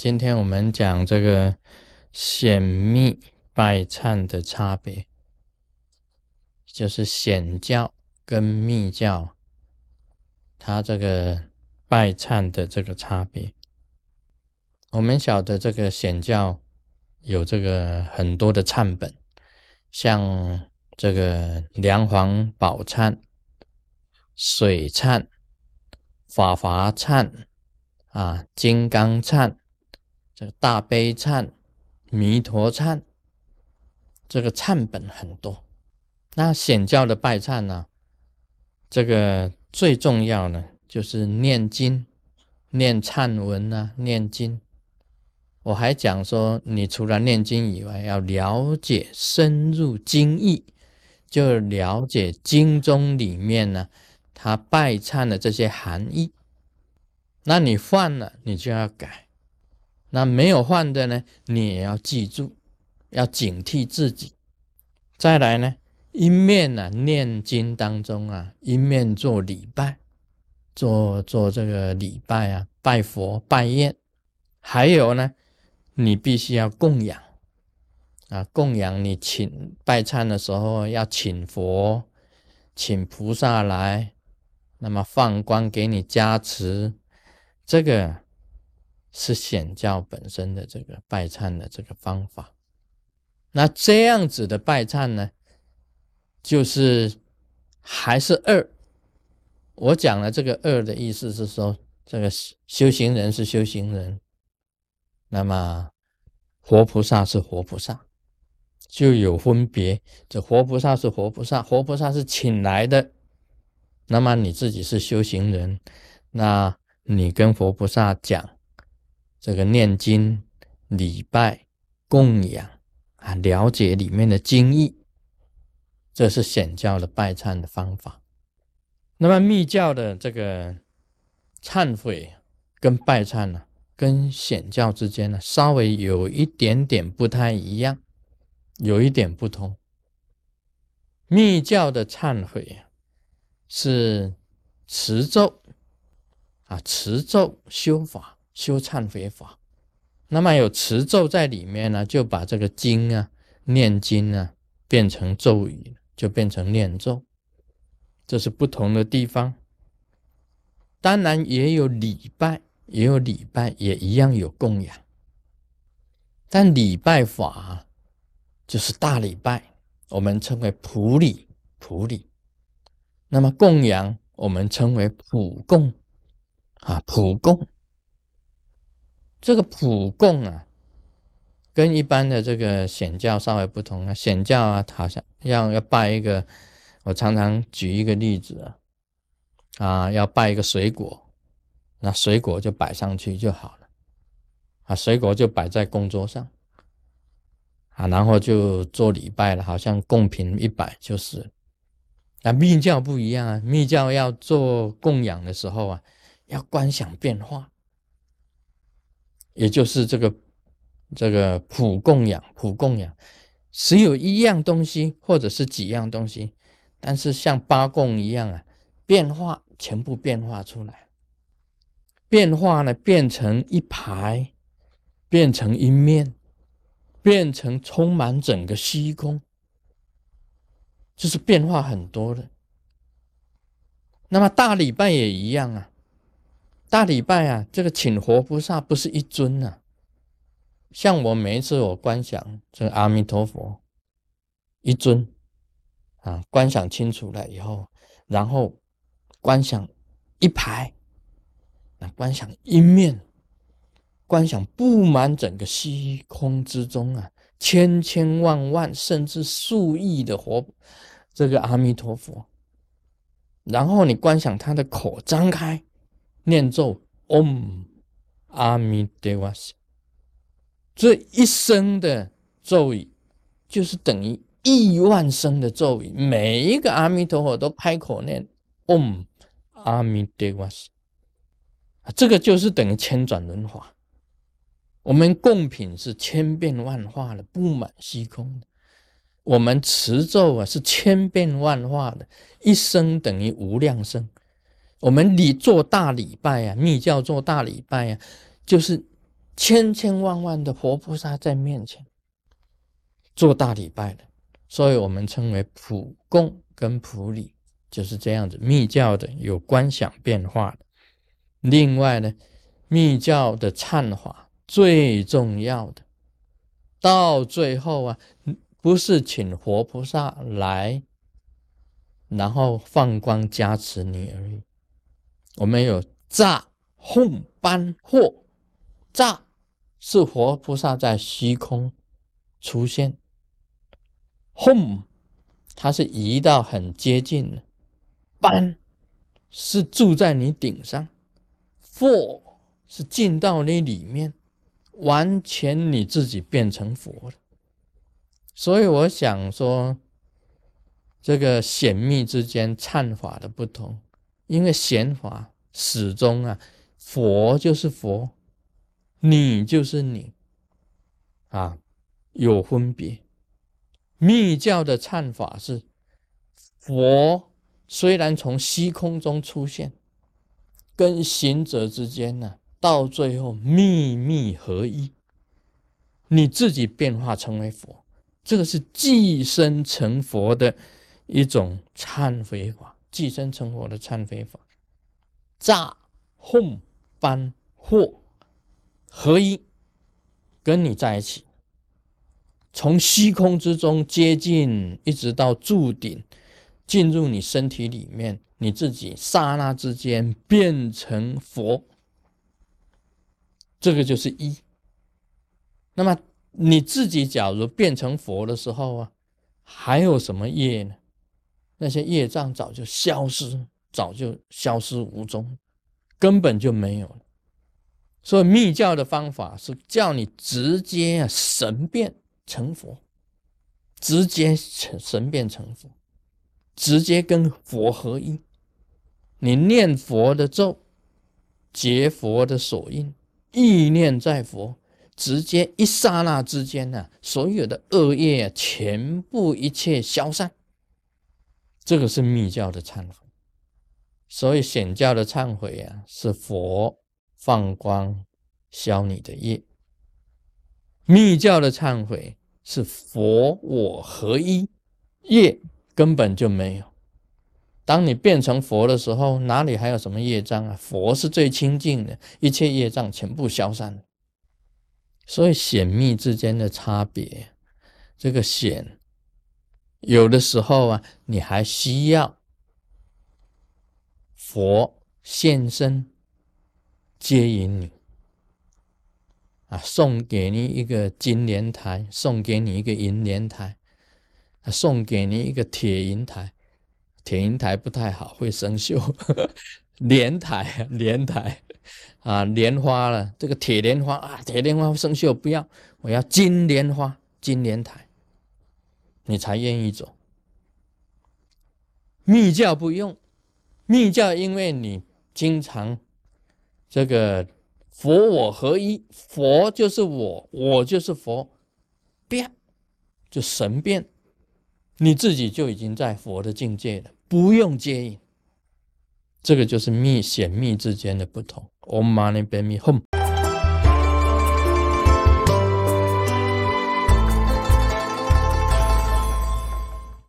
今天我们讲这个显密拜忏的差别，就是显教跟密教，它这个拜忏的这个差别。我们晓得这个显教有这个很多的忏本，像这个梁皇宝忏、水忏、法华忏啊、金刚忏。这个大悲忏、弥陀忏，这个忏本很多。那显教的拜忏呢？这个最重要呢，就是念经、念忏文啊，念经。我还讲说，你除了念经以外，要了解深入经义，就了解经中里面呢，他拜忏的这些含义。那你犯了，你就要改。那没有换的呢，你也要记住，要警惕自己。再来呢，一面呢念经当中啊，一面做礼拜，做做这个礼拜啊，拜佛拜宴。还有呢，你必须要供养啊，供养你请拜忏的时候要请佛，请菩萨来，那么放光给你加持，这个。是显教本身的这个拜忏的这个方法，那这样子的拜忏呢，就是还是二。我讲了这个二的意思是说，这个修行人是修行人，那么活菩萨是活菩萨，就有分别。这活菩萨是活菩萨，活菩萨是请来的，那么你自己是修行人，那你跟活菩萨讲。这个念经、礼拜、供养啊，了解里面的经义，这是显教的拜忏的方法。那么密教的这个忏悔跟拜忏呢，跟显教之间呢，稍微有一点点不太一样，有一点不同。密教的忏悔啊是持咒啊，持咒修法。修忏悔法，那么有持咒在里面呢，就把这个经啊、念经啊变成咒语，就变成念咒，这是不同的地方。当然也有礼拜，也有礼拜，也一样有供养。但礼拜法就是大礼拜，我们称为普礼，普礼。那么供养，我们称为普供，啊，普供。这个普供啊，跟一般的这个显教稍微不同啊。显教啊，好像要要拜一个，我常常举一个例子啊，啊，要拜一个水果，那水果就摆上去就好了，啊，水果就摆在供桌上，啊，然后就做礼拜了，好像供品一摆就是。那密教不一样啊，密教要做供养的时候啊，要观想变化。也就是这个这个普供养，普供养，只有一样东西或者是几样东西，但是像八供一样啊，变化全部变化出来，变化呢变成一排，变成一面，变成充满整个虚空，就是变化很多的。那么大礼拜也一样啊。大礼拜啊，这个请活菩萨不是一尊呐，像我每一次我观想这个阿弥陀佛一尊啊，观想清楚了以后，然后观想一排，那观想一面，观想布满整个虚空之中啊，千千万万甚至数亿的活这个阿弥陀佛，然后你观想他的口张开。念咒嗡阿弥陀佛，这一声的咒语，就是等于亿万声的咒语。每一个阿弥陀佛都开口念嗡阿弥陀佛，这个就是等于千转轮华。我们供品是千变万化的，布满虚空的；我们持咒啊，是千变万化的，一声等于无量声。我们礼做大礼拜啊，密教做大礼拜啊，就是千千万万的活菩萨在面前做大礼拜的，所以我们称为普供跟普礼，就是这样子。密教的有观想变化的，另外呢，密教的忏法最重要的，到最后啊，不是请活菩萨来，然后放光加持你而已。我们有炸、哄、班、或炸。是活菩萨在虚空出现，home，它是移到很接近的，班是住在你顶上货是进到你里面，完全你自己变成佛了。所以我想说，这个显密之间忏法的不同，因为显法始终啊，佛就是佛。你就是你，啊，有分别。密教的忏法是佛，虽然从虚空中出现，跟行者之间呢，到最后秘密合一，你自己变化成为佛，这个是寄生成佛的一种忏悔法，寄生成佛的忏悔法，炸、哄、班、惑。合一，跟你在一起，从虚空之中接近，一直到柱顶，进入你身体里面，你自己刹那之间变成佛，这个就是一。那么你自己假如变成佛的时候啊，还有什么业呢？那些业障早就消失，早就消失无踪，根本就没有了。所以密教的方法是叫你直接啊神变成佛，直接成神变成佛，直接跟佛合一。你念佛的咒，结佛的所印，意念在佛，直接一刹那之间呢，所有的恶业全部一切消散。这个是密教的忏悔。所以显教的忏悔啊，是佛。放光消你的业，密教的忏悔是佛我合一，业根本就没有。当你变成佛的时候，哪里还有什么业障啊？佛是最清净的，一切业障全部消散。所以显密之间的差别，这个显有的时候啊，你还需要佛现身。接引你啊，送给你一个金莲台，送给你一个银莲台，送给你一个铁银台。铁银台不太好，会生锈。莲台，莲台啊，莲花了，这个铁莲花啊，铁莲花生锈，不要，我要金莲花，金莲台，你才愿意走。密教不用，密教因为你经常。这个佛我合一，佛就是我，我就是佛，变就神变，你自己就已经在佛的境界了，不用接引。这个就是密显密之间的不同。Om Mani p a m e Hum。